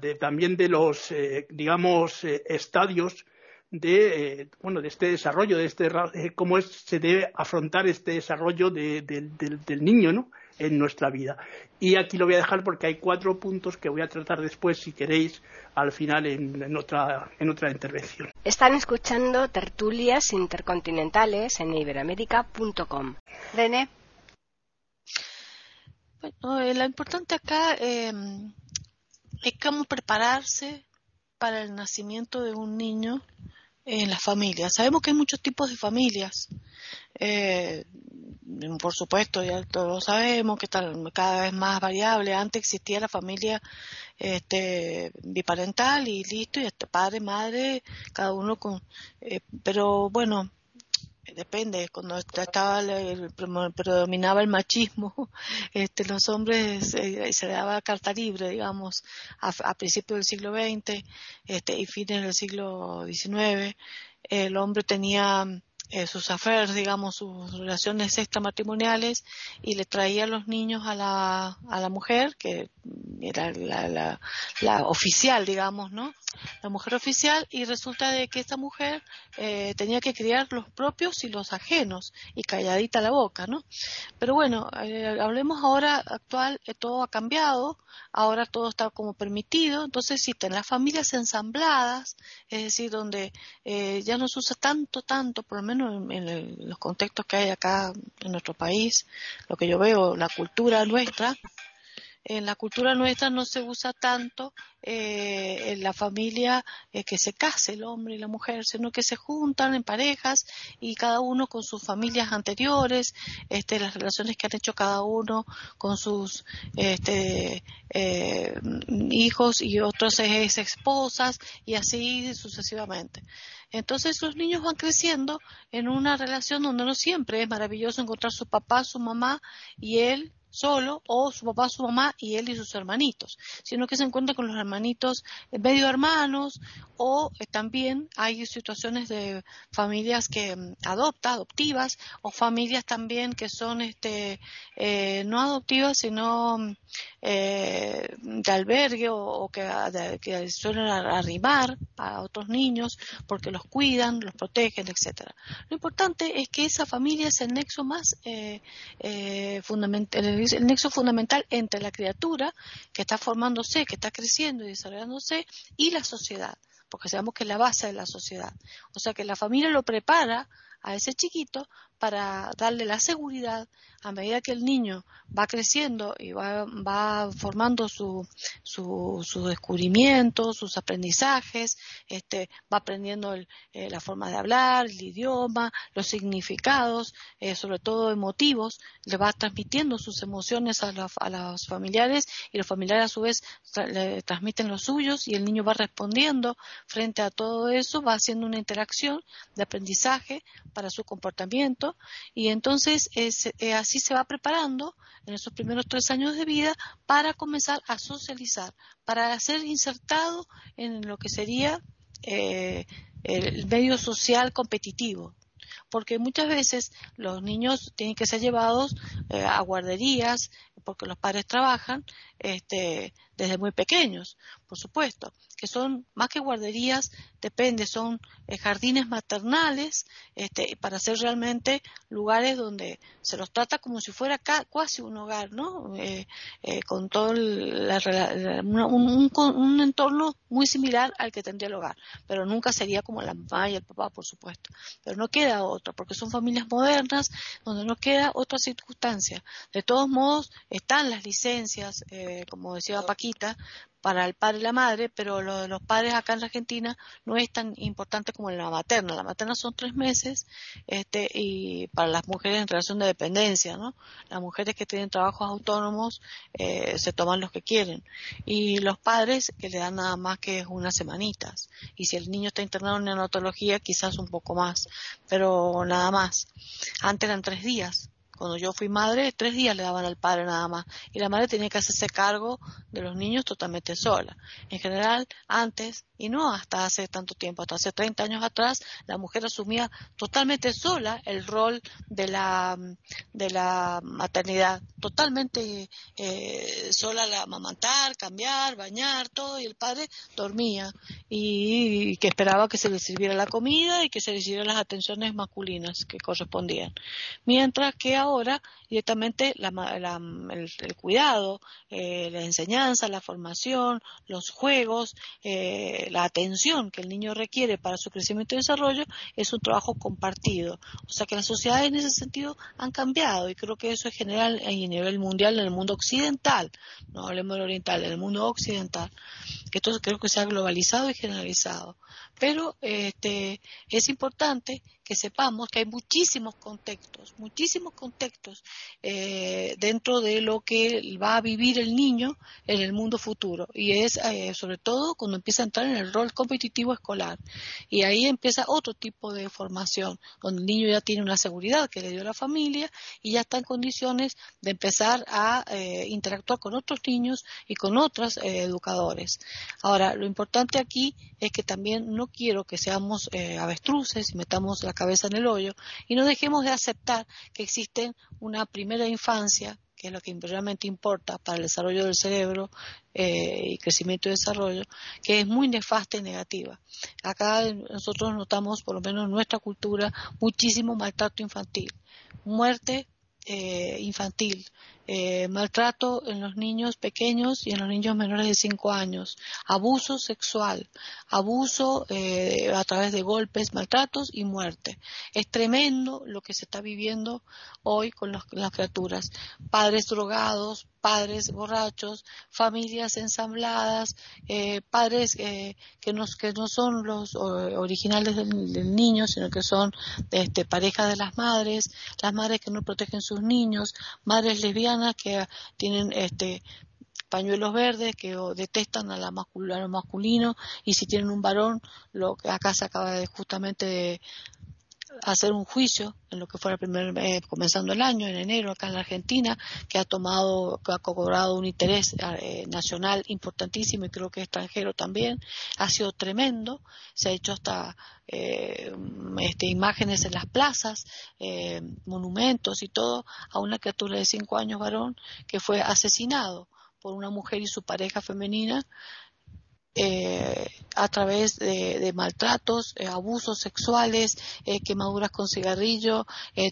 de, también de los, eh, digamos, eh, estadios de, eh, bueno, de este desarrollo, de este, cómo se debe afrontar este desarrollo del niño, ¿no? en nuestra vida. Y aquí lo voy a dejar porque hay cuatro puntos que voy a tratar después, si queréis, al final en, otra, en otra intervención. Están escuchando tertulias intercontinentales en iberoamérica.com. René. Bueno, lo importante acá es cómo prepararse para el nacimiento de un niño en la familia. Sabemos que hay muchos tipos de familias. Eh, por supuesto, ya todos lo sabemos, que están cada vez más variable. Antes existía la familia este, biparental y listo, y este padre, madre, cada uno con. Eh, pero bueno, depende, cuando estaba predominaba el machismo, este, los hombres eh, se le daba carta libre, digamos, a, principios del siglo XX este, y fines del siglo XIX. El hombre tenía eh, sus affairs, digamos, sus relaciones extramatrimoniales y le traía los niños a la, a la mujer, que era la, la, la oficial, digamos, ¿no? La mujer oficial y resulta de que esta mujer eh, tenía que criar los propios y los ajenos y calladita la boca, ¿no? Pero bueno, eh, hablemos ahora actual, todo ha cambiado, ahora todo está como permitido, entonces existen las familias ensambladas, es decir, donde ya no se usa tanto, tanto, por lo menos en, los contextos que hay acá en nuestro país, lo que yo veo, la cultura nuestra, en la cultura nuestra no se usa tanto eh, en la familia eh, que se case el hombre y la mujer, sino que se juntan en parejas y cada uno con sus familias anteriores, este, las relaciones que han hecho cada uno con sus este, eh, hijos y otras ex esposas y así sucesivamente. Entonces los niños van creciendo en una relación donde no siempre es maravilloso encontrar su papá, su mamá y él solo o su papá, su mamá y él y sus hermanitos, sino que se encuentra con los hermanitos medio hermanos o eh, también hay situaciones de familias que mm, adopta, adoptivas o familias también que son este eh, no adoptivas sino mm, eh, de albergue o, que, que, suelen arrimar a otros niños porque los cuidan, los protegen, etcétera. Lo importante es que esa familia es el nexo más fundamental el nexo fundamental entre la criatura que está formándose, que está creciendo y desarrollándose, y la sociedad, porque sabemos que es la base de la sociedad. O sea que la familia lo prepara a ese chiquito para darle la seguridad a medida que el niño va creciendo y va, formando su, su, su, descubrimiento, sus aprendizajes, este, va aprendiendo el, eh, la forma de hablar, el idioma, los significados, eh, sobre todo emotivos, le va transmitiendo sus emociones a, a los familiares y los familiares a su vez le transmiten los suyos y el niño va respondiendo frente a todo eso, va haciendo una interacción de aprendizaje para su comportamiento y entonces eh, así se va preparando en esos primeros tres años de vida para comenzar a socializar, para ser insertado en lo que sería eh, el medio social competitivo. Porque muchas veces los niños tienen que ser llevados eh, a guarderías porque los padres trabajan este, desde muy pequeños, por supuesto, que son más que guarderías, depende, son eh, jardines maternales este, para ser realmente lugares donde se los trata como si fuera casi un hogar, ¿no? Eh, eh, con todo un, un, entorno muy similar al que tendría el hogar, pero nunca sería como la mamá y el papá, por supuesto. Pero no queda otro, porque son familias modernas donde no queda otra circunstancia. De todos modos, están las licencias, como decía Paquita, para el padre y la madre, pero lo de los padres acá en la Argentina no es tan importante como en la materna. La materna son tres meses este, y para las mujeres en relación de dependencia, ¿no? Las mujeres que tienen trabajos autónomos eh, se toman los que quieren y los padres que le dan nada más que unas semanitas y si el niño está internado en neonatología quizás un poco más, pero nada más. Antes eran tres días cuando yo fui madre, tres días le daban al padre nada más. Y la madre tenía que hacerse cargo de los niños totalmente sola. En general, antes, y no hasta hace tanto tiempo, hasta hace 30 años atrás, la mujer asumía totalmente sola el rol de la, de la maternidad. Totalmente eh, sola la amamantar, cambiar, bañar, todo. Y el padre dormía. Y, que esperaba que se le sirviera la comida y que se le hicieran las atenciones masculinas que correspondían. Mientras que ahora directamente el, cuidado, eh, la enseñanza, la formación, los juegos, eh, la atención que el niño requiere para su crecimiento y desarrollo es un trabajo compartido. O sea que las sociedades en ese sentido han cambiado y creo que eso es general a nivel mundial en el mundo occidental, no hablemos del oriental, en el mundo occidental, que esto creo que se ha globalizado y generalizado. Pero este, es importante que sepamos que hay muchísimos contextos, muchísimos contextos eh, dentro de lo que va a vivir el niño en el mundo futuro. Y es eh, sobre todo cuando empieza a entrar en el rol competitivo escolar. Y ahí empieza otro tipo de formación, donde el niño ya tiene una seguridad que le dio la familia y ya está en condiciones de empezar a eh, interactuar con otros niños y con otros educadores. Ahora, lo importante aquí es que también no quiero que seamos avestruces y metamos la cabeza en el hoyo y no dejemos de aceptar que existe una primera infancia que es lo que realmente importa para el desarrollo del cerebro eh, y crecimiento y desarrollo, que es muy nefasta y negativa. Acá nosotros notamos, por lo menos en nuestra cultura, muchísimo maltrato infantil, muerte eh, infantil, eh, maltrato en los niños pequeños y en los niños menores de 5 años, abuso sexual, abuso eh, a través de golpes, maltratos y muerte. Es tremendo lo que se está viviendo hoy con las criaturas. Padres drogados, padres borrachos, familias ensambladas, eh, padres que, no, que no son los originales del, niño, sino que son este, parejas de las madres, las madres que no protegen sus niños, madres lesbianas que tienen este, pañuelos verdes que detestan a, la lo masculino y si tienen un varón, lo que acá se acaba de, justamente de hacer un juicio en lo que fue el primer eh, comenzando el año en enero acá en la Argentina que ha tomado que ha cobrado un interés eh, nacional importantísimo y creo que extranjero también. Ha sido tremendo. Se ha hecho hasta eh, este, imágenes en las plazas monumentos y todo a una criatura de cinco años varón que fue asesinado por una mujer y su pareja femenina eh, a través de, maltratos, eh, abusos sexuales, eh, quemaduras con cigarrillo,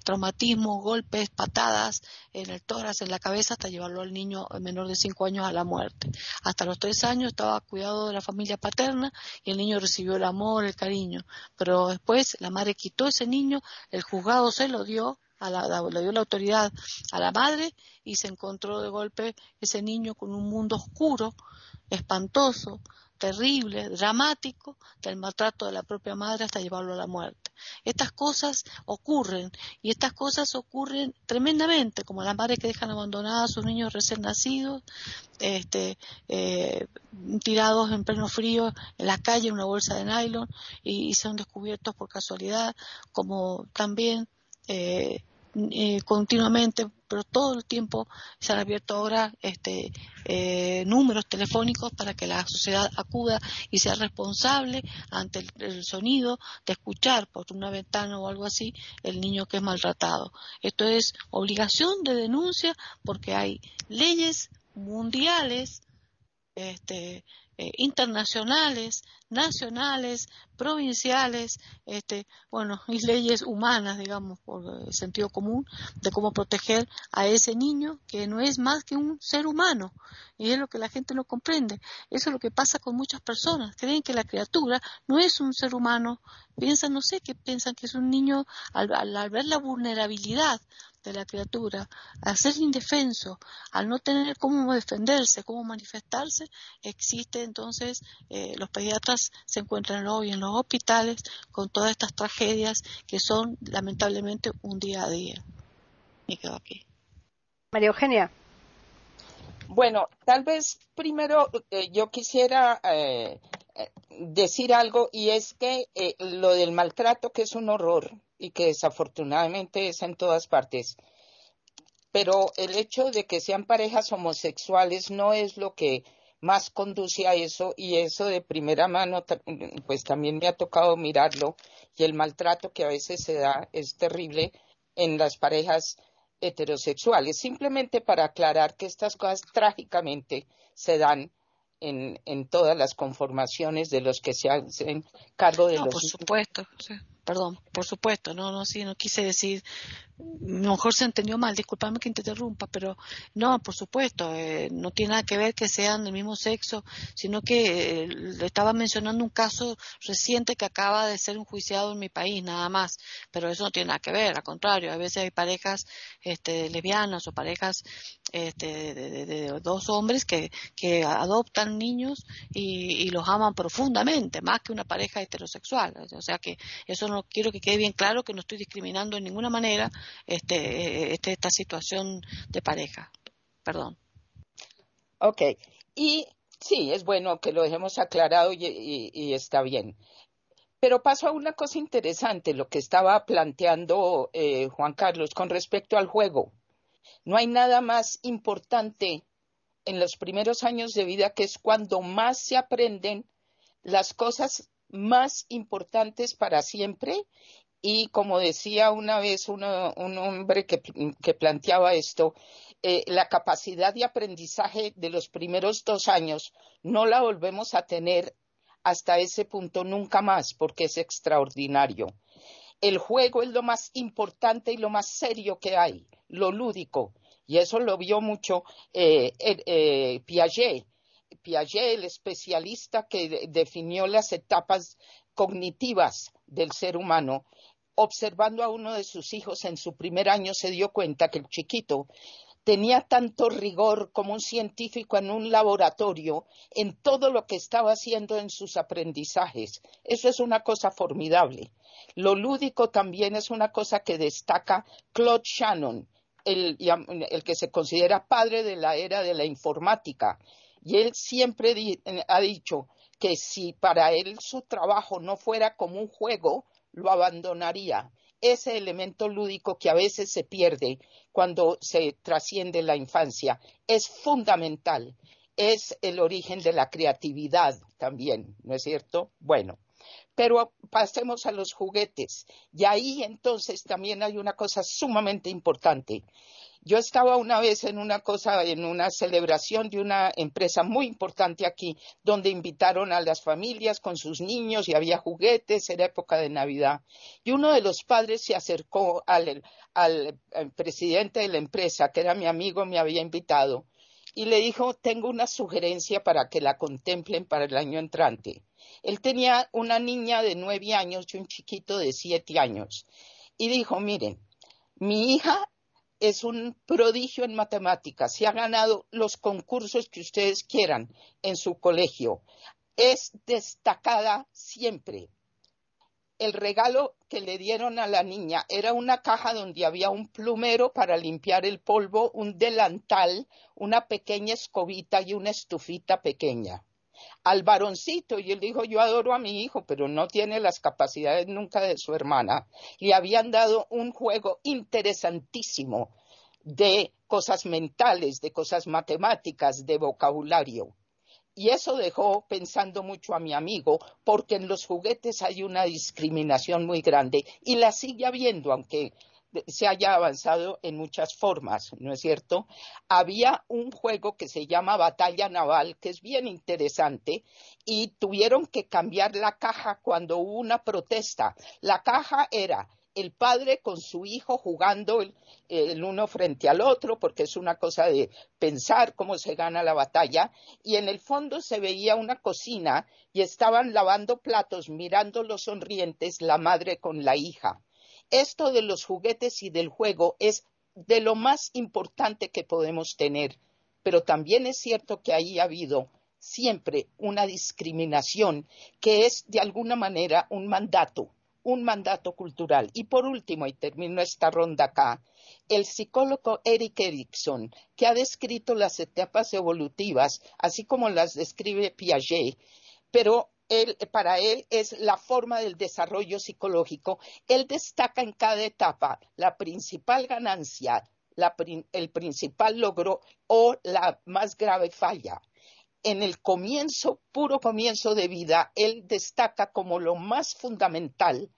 traumatismos, golpes, patadas en el tórax, en la cabeza, hasta llevarlo al niño menor de 5 años a la muerte. Hasta los 3 años estaba cuidado de la familia paterna y el niño recibió el amor, el cariño. Pero después la madre quitó ese niño, el juzgado se lo dio a le dio la autoridad a la madre y se encontró de golpe ese niño con un mundo oscuro, espantoso, terrible, dramático del maltrato de la propia madre hasta llevarlo a la muerte. Estas cosas ocurren y estas cosas ocurren tremendamente, como las madres que dejan abandonadas a sus niños recién nacidos, este, eh, tirados en pleno frío en la calle en una bolsa de nylon y, son descubiertos por casualidad, como también eh, eh, continuamente, pero todo el tiempo se han abierto ahora este, eh, números telefónicos para que la sociedad acuda y sea responsable ante el, sonido de escuchar por una ventana o algo así el niño que es maltratado. Esto es obligación de denuncia porque hay leyes mundiales este, eh, internacionales, nacionales, provinciales, este, bueno, y leyes humanas, digamos, por el sentido común, de cómo proteger a ese niño que no es más que un ser humano. Y es lo que la gente no comprende. Eso es lo que pasa con muchas personas. Creen que la criatura no es un ser humano. Piensan, no sé, que piensan que es un niño al ver la vulnerabilidad de la criatura, al ser indefenso, al no tener cómo defenderse, cómo manifestarse, existe entonces, eh, los pediatras se encuentran hoy en los hospitales con todas estas tragedias que son lamentablemente un día a día. Y quedo aquí. María Eugenia. Bueno, tal vez primero eh, yo quisiera eh, decir algo y es que lo del maltrato que es un horror y que desafortunadamente es en todas partes. Pero el hecho de que sean parejas homosexuales no es lo que más conduce a eso y eso de primera mano pues también me ha tocado mirarlo y el maltrato que a veces se da es terrible en las parejas heterosexuales. Simplemente para aclarar que estas cosas trágicamente se dan en, todas las conformaciones de los que se hacen cargo de los. Por supuesto, perdón, por supuesto, no, no, sí, no quise decir mejor se entendió mal, disculpame que te interrumpa, pero no, por supuesto, eh, no tiene nada que ver que sean del mismo sexo, sino que eh, estaba mencionando un caso reciente que acaba de ser enjuiciado en mi país, nada más, pero eso no tiene nada que ver, al contrario, a veces hay parejas este, lesbianas o parejas este, de, dos hombres que, que adoptan niños y, y, los aman profundamente, más que una pareja heterosexual, o sea que eso no quiero que quede bien claro que no estoy discriminando en ninguna manera este, este, esta situación de pareja. Perdón. Ok. Y sí, es bueno que lo dejemos aclarado y, está bien. Pero paso a una cosa interesante, lo que estaba planteando eh, Juan Carlos con respecto al juego. No hay nada más importante en los primeros años de vida que es cuando más se aprenden las cosas más importantes para siempre y como decía una vez un hombre que, planteaba esto, eh, la capacidad de aprendizaje de los primeros dos años no la volvemos a tener hasta ese punto nunca más porque es extraordinario. El juego es lo más importante y lo más serio que hay, lo lúdico. Y eso lo vio mucho eh, eh, Piaget. Piaget, el especialista que definió las etapas cognitivas del ser humano, observando a uno de sus hijos en su primer año, se dio cuenta que el chiquito tenía tanto rigor como un científico en un laboratorio en todo lo que estaba haciendo en sus aprendizajes. Eso es una cosa formidable. Lo lúdico también es una cosa que destaca Claude Shannon, el, que se considera padre de la era de la informática. Y él siempre ha dicho que si para él su trabajo no fuera como un juego, lo abandonaría. Ese elemento lúdico que a veces se pierde cuando se trasciende la infancia es fundamental. Es el origen de la creatividad también, ¿no es cierto? Bueno, pero pasemos a los juguetes. Y ahí entonces también hay una cosa sumamente importante. Yo estaba una vez en una cosa, en una celebración de una empresa muy importante aquí, donde invitaron a las familias con sus niños y había juguetes, era época de Navidad. Y uno de los padres se acercó al, al presidente de la empresa, que era mi amigo, me había invitado, y le dijo, tengo una sugerencia para que la contemplen para el año entrante. Él tenía una niña de nueve años y un chiquito de siete años. Y dijo, miren, mi hija es un prodigio en matemáticas, se ha ganado los concursos que ustedes quieran en su colegio, es destacada siempre. El regalo que le dieron a la niña era una caja donde había un plumero para limpiar el polvo, un delantal, una pequeña escobita y una estufita pequeña al varoncito y él dijo yo adoro a mi hijo pero no tiene las capacidades nunca de su hermana le habían dado un juego interesantísimo de cosas mentales de cosas matemáticas de vocabulario. Y eso dejó pensando mucho a mi amigo porque en los juguetes hay una discriminación muy grande y la sigue habiendo aunque se haya avanzado en muchas formas, ¿no es cierto? Había un juego que se llama Batalla Naval, que es bien interesante, y tuvieron que cambiar la caja cuando hubo una protesta. La caja era el padre con su hijo jugando el, uno frente al otro, porque es una cosa de pensar cómo se gana la batalla, y en el fondo se veía una cocina y estaban lavando platos, mirando los sonrientes, la madre con la hija. Esto de los juguetes y del juego es de lo más importante que podemos tener, pero también es cierto que ahí ha habido siempre una discriminación que es de alguna manera un mandato un mandato cultural. Y por último, y termino esta ronda acá, el psicólogo Eric Erikson, que ha descrito las etapas evolutivas, así como las describe Piaget, pero para él es la forma del desarrollo psicológico. Él destaca en cada etapa la principal ganancia, el principal logro o la más grave falla en el comienzo, puro comienzo de vida, él destaca como lo más fundamental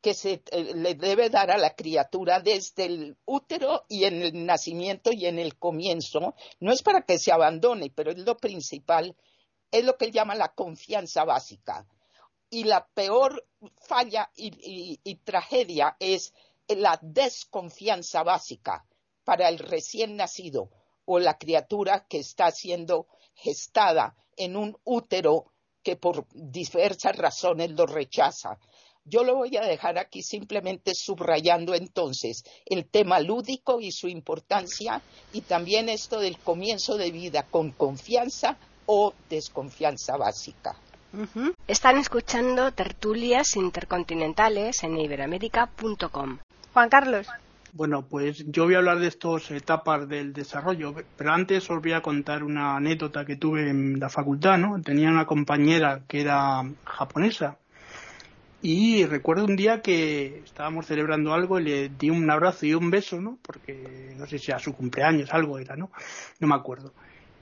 que se eh, le debe dar a la criatura desde el útero y en el nacimiento y en el comienzo. No es para que se abandone, pero es lo principal, es lo que él llama la confianza básica. Y la peor falla y tragedia es la desconfianza básica para el recién nacido o la criatura que está siendo gestada en un útero que por diversas razones lo rechaza. Yo lo voy a dejar aquí simplemente subrayando entonces el tema lúdico y su importancia y también esto del comienzo de vida con confianza o desconfianza básica. Están escuchando tertulias intercontinentales en iberoamérica.com. Juan Carlos. Bueno, pues yo voy a hablar de estas etapas del desarrollo, pero antes os voy a contar una anécdota que tuve en la facultad, ¿no? Tenía una compañera que era japonesa y recuerdo un día que estábamos celebrando algo y le di un abrazo y un beso, ¿no? Porque no sé si a su cumpleaños algo era, ¿no? No me acuerdo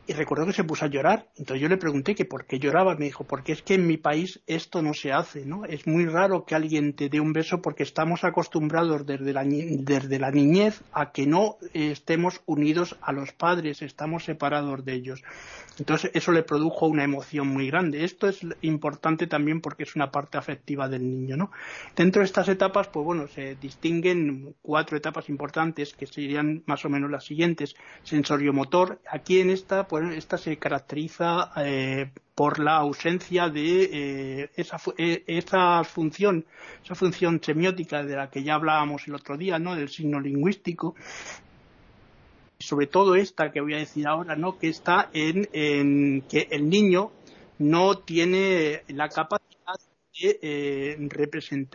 y recuerdo que se puso a llorar. Entonces yo le pregunté que por qué lloraba. Me dijo, porque es que en mi país esto no se hace, ¿no? Es muy raro que alguien te dé un beso porque estamos acostumbrados desde la, desde la niñez a que no estemos unidos a los padres, estamos separados de ellos. Entonces eso le produjo una emoción muy grande. Esto es importante también porque es una parte afectiva del niño, ¿no? Dentro de estas etapas, pues bueno, se distinguen cuatro etapas importantes que serían más o menos las siguientes. Sensorio-motor. Aquí en esta, pues esta se caracteriza eh, por la ausencia de eh, esa, eh, esa, función, esa función semiótica de la que ya hablábamos el otro día, ¿no? Del signo lingüístico. Sobre todo esta que voy a decir ahora, ¿no? Que está en que el niño no tiene la capacidad eh,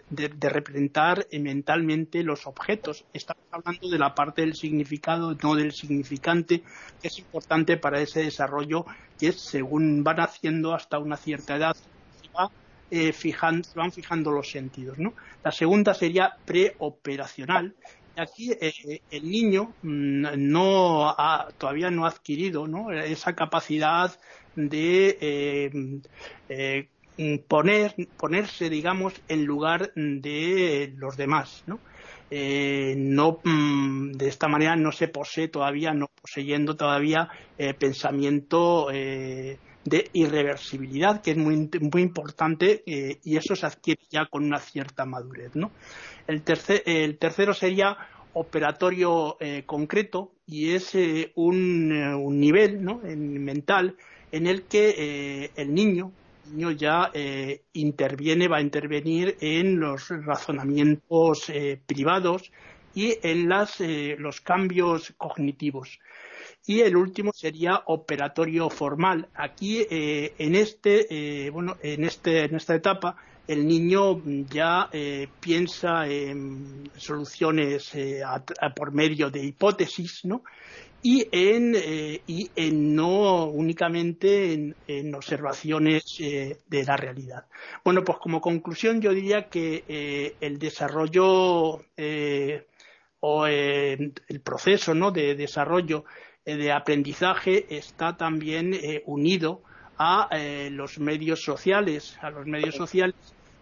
de, representar mentalmente los objetos. Estamos hablando de la parte del significado, no del significante, que es importante para ese desarrollo, que es según van haciendo hasta una cierta edad, se, eh, van fijando los sentidos. La segunda sería preoperacional, aquí eh, el niño mm, no todavía no ha adquirido esa capacidad de poner, ponerse, digamos, en lugar de los demás, ¿no? Eh, mm, de esta manera no se posee todavía, no poseyendo todavía eh, pensamiento eh, de irreversibilidad, que es muy, muy importante y eso se adquiere ya con una cierta madurez. ¿no? El, el tercero sería operatorio concreto y es un, un, nivel ¿no? mental en el que el niño niño ya eh, interviene, va a intervenir en los razonamientos eh, privados y en las, eh, los cambios cognitivos. Y el último sería operatorio formal. Aquí, en, este, bueno, en, este, en esta etapa, el niño ya piensa en soluciones por medio de hipótesis, ¿no? Y en, eh, y en no únicamente en, observaciones eh, de la realidad. Bueno, pues como conclusión yo diría que eh, el desarrollo o el proceso ¿no? de desarrollo de aprendizaje está también unido a los medios sociales, a los medios sociales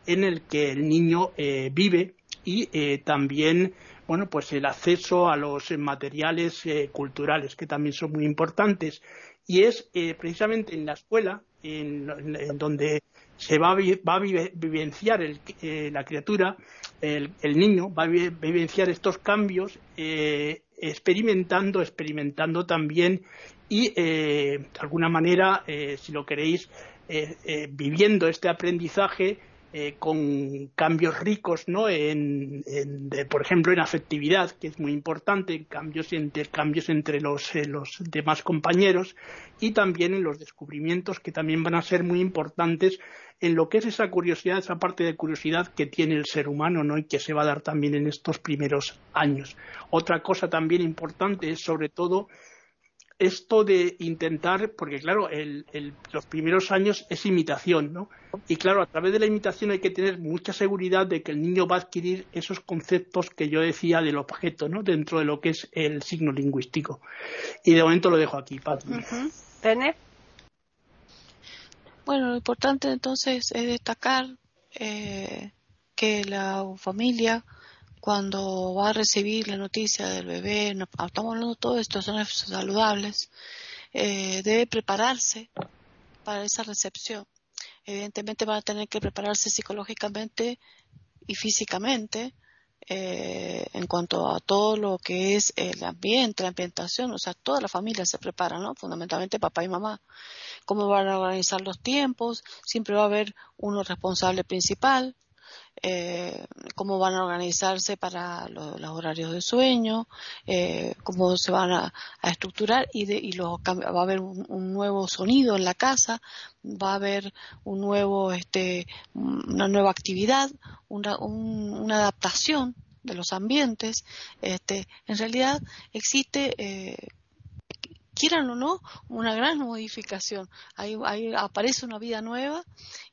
en el que el niño vive y también bueno, pues el acceso a los materiales eh, culturales, que también son muy importantes. Y es eh, precisamente en la escuela en, donde se va a, va a vivenciar la criatura, el, niño, va a vivenciar estos cambios experimentando, experimentando también y de alguna manera, si lo queréis, viviendo este aprendizaje eh, con cambios ricos, ¿no? En, por ejemplo, en afectividad, que es muy importante, cambios entre, cambios entre los, eh, los demás compañeros y también en los descubrimientos que también van a ser muy importantes en lo que es esa curiosidad, esa parte de curiosidad que tiene el ser humano, ¿no? Y que se va a dar también en estos primeros años. Otra cosa también importante es sobre todo esto de intentar, porque claro, los primeros años es imitación, ¿no? Y claro, a través de la imitación hay que tener mucha seguridad de que el niño va a adquirir esos conceptos que yo decía del objeto, ¿no? Dentro de lo que es el signo lingüístico. Y de momento lo dejo aquí, Pati. Bueno, lo importante entonces es destacar eh, que la familia cuando va a recibir la noticia del bebé, estamos hablando de todo esto, son saludables, eh, debe prepararse para esa recepción. Evidentemente van a tener que prepararse psicológicamente y físicamente eh, en cuanto a todo lo que es el ambiente, la ambientación, o sea, toda la familia se prepara, ¿no? Fundamentalmente papá y mamá. Cómo van a organizar los tiempos, siempre va a haber uno responsable principal, eh, cómo van a organizarse para los horarios de sueño, eh, cómo se van a, estructurar y, y va a haber un, nuevo sonido en la casa, va a haber un nuevo, este, una nueva actividad, una, una adaptación de los ambientes. Este, en realidad existe eh, quieran o no, una gran modificación. Ahí, aparece una vida nueva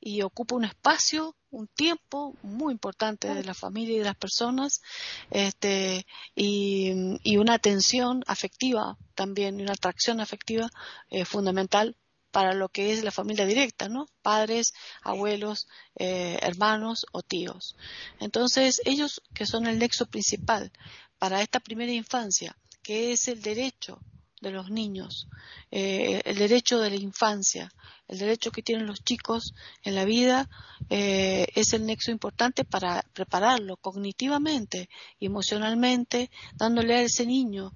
y ocupa un espacio, un tiempo muy importante de la familia y de las personas, este, y, una atención afectiva también, una atracción afectiva eh, fundamental para lo que es la familia directa, ¿no? Padres, abuelos, eh, hermanos o tíos. Entonces, ellos que son el nexo principal para esta primera infancia, que es el derecho de los niños, eh, el derecho de la infancia, el derecho que tienen los chicos en la vida eh, es el nexo importante para prepararlo cognitivamente emocionalmente, dándole a ese niño,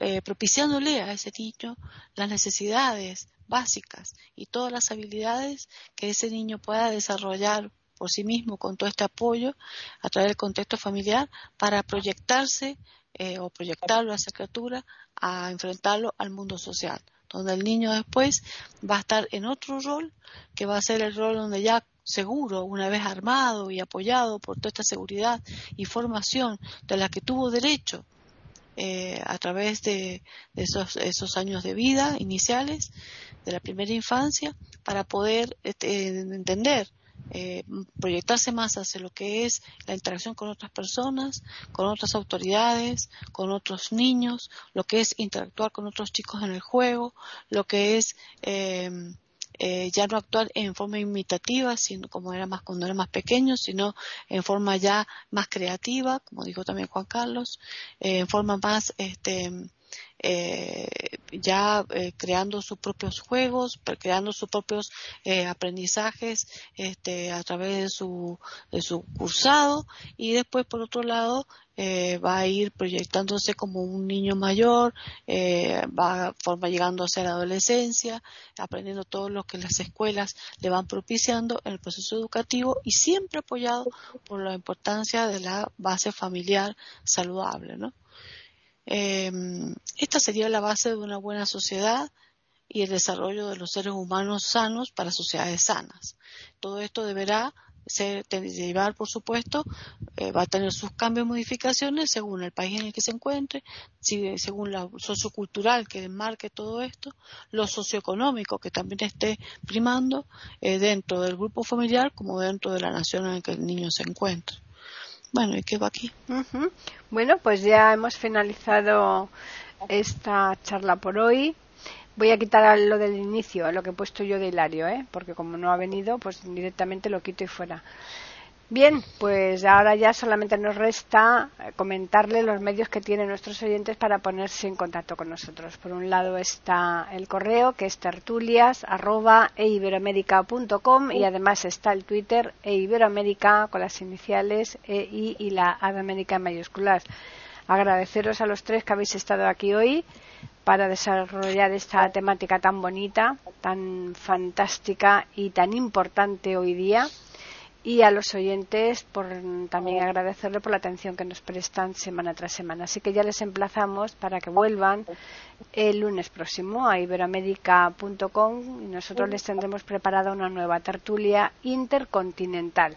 eh, propiciándole a ese niño las necesidades básicas y todas las habilidades que ese niño pueda desarrollar por sí mismo con todo este apoyo a través del contexto familiar para proyectarse eh, o proyectarlo a esa criatura a enfrentarlo al mundo social, donde el niño después va a estar en otro rol, que va a ser el rol donde ya seguro, una vez armado y apoyado por toda esta seguridad y formación de la que tuvo derecho eh, a través de, esos, esos, años de vida iniciales, de la primera infancia, para poder este, entender eh, proyectarse más hacia lo que es la interacción con otras personas, con otras autoridades, con otros niños, lo que es interactuar con otros chicos en el juego, lo que es eh, eh, ya no actuar en forma imitativa, sino como era más cuando era más pequeño, sino en forma ya más creativa, como dijo también Juan Carlos, en forma más este, eh, ya eh, creando sus propios juegos, creando sus propios eh, aprendizajes este, a través de su, de su cursado y después por otro lado va a ir proyectándose como un niño mayor, va forma llegando a ser adolescencia, aprendiendo todo lo que las escuelas le van propiciando en el proceso educativo y siempre apoyado por la importancia de la base familiar saludable, ¿no? Eh, esta sería la base de una buena sociedad y el desarrollo de los seres humanos sanos para sociedades sanas. Todo esto deberá ser, llevar, por supuesto, eh, va a tener sus cambios y modificaciones según el país en el que se encuentre, según la sociocultural que enmarque todo esto, lo socioeconómico que también esté primando eh, dentro del grupo familiar como dentro de la nación en la que el niño se encuentra. Bueno, ¿y va aquí? Bueno, pues ya hemos finalizado esta charla por hoy. Voy a quitar lo del inicio, lo que he puesto yo de Hilario, ¿eh? porque como no ha venido, pues directamente lo quito y fuera. Bien, pues ahora ya solamente nos resta eh, comentarle los medios que tienen nuestros oyentes para ponerse en contacto con nosotros. Por un lado está el correo que es tertulias@eiberoamerica.com y además está el Twitter eiberoamerica con las iniciales EI y la A en mayúsculas. Agradeceros a los tres que habéis estado aquí hoy para desarrollar esta temática tan bonita, tan fantástica y tan importante hoy día y a los oyentes por también agradecerle por la atención que nos prestan semana tras semana. Así que ya les emplazamos para que vuelvan el lunes próximo a iberoamérica.com y nosotros les tendremos preparada una nueva tertulia intercontinental.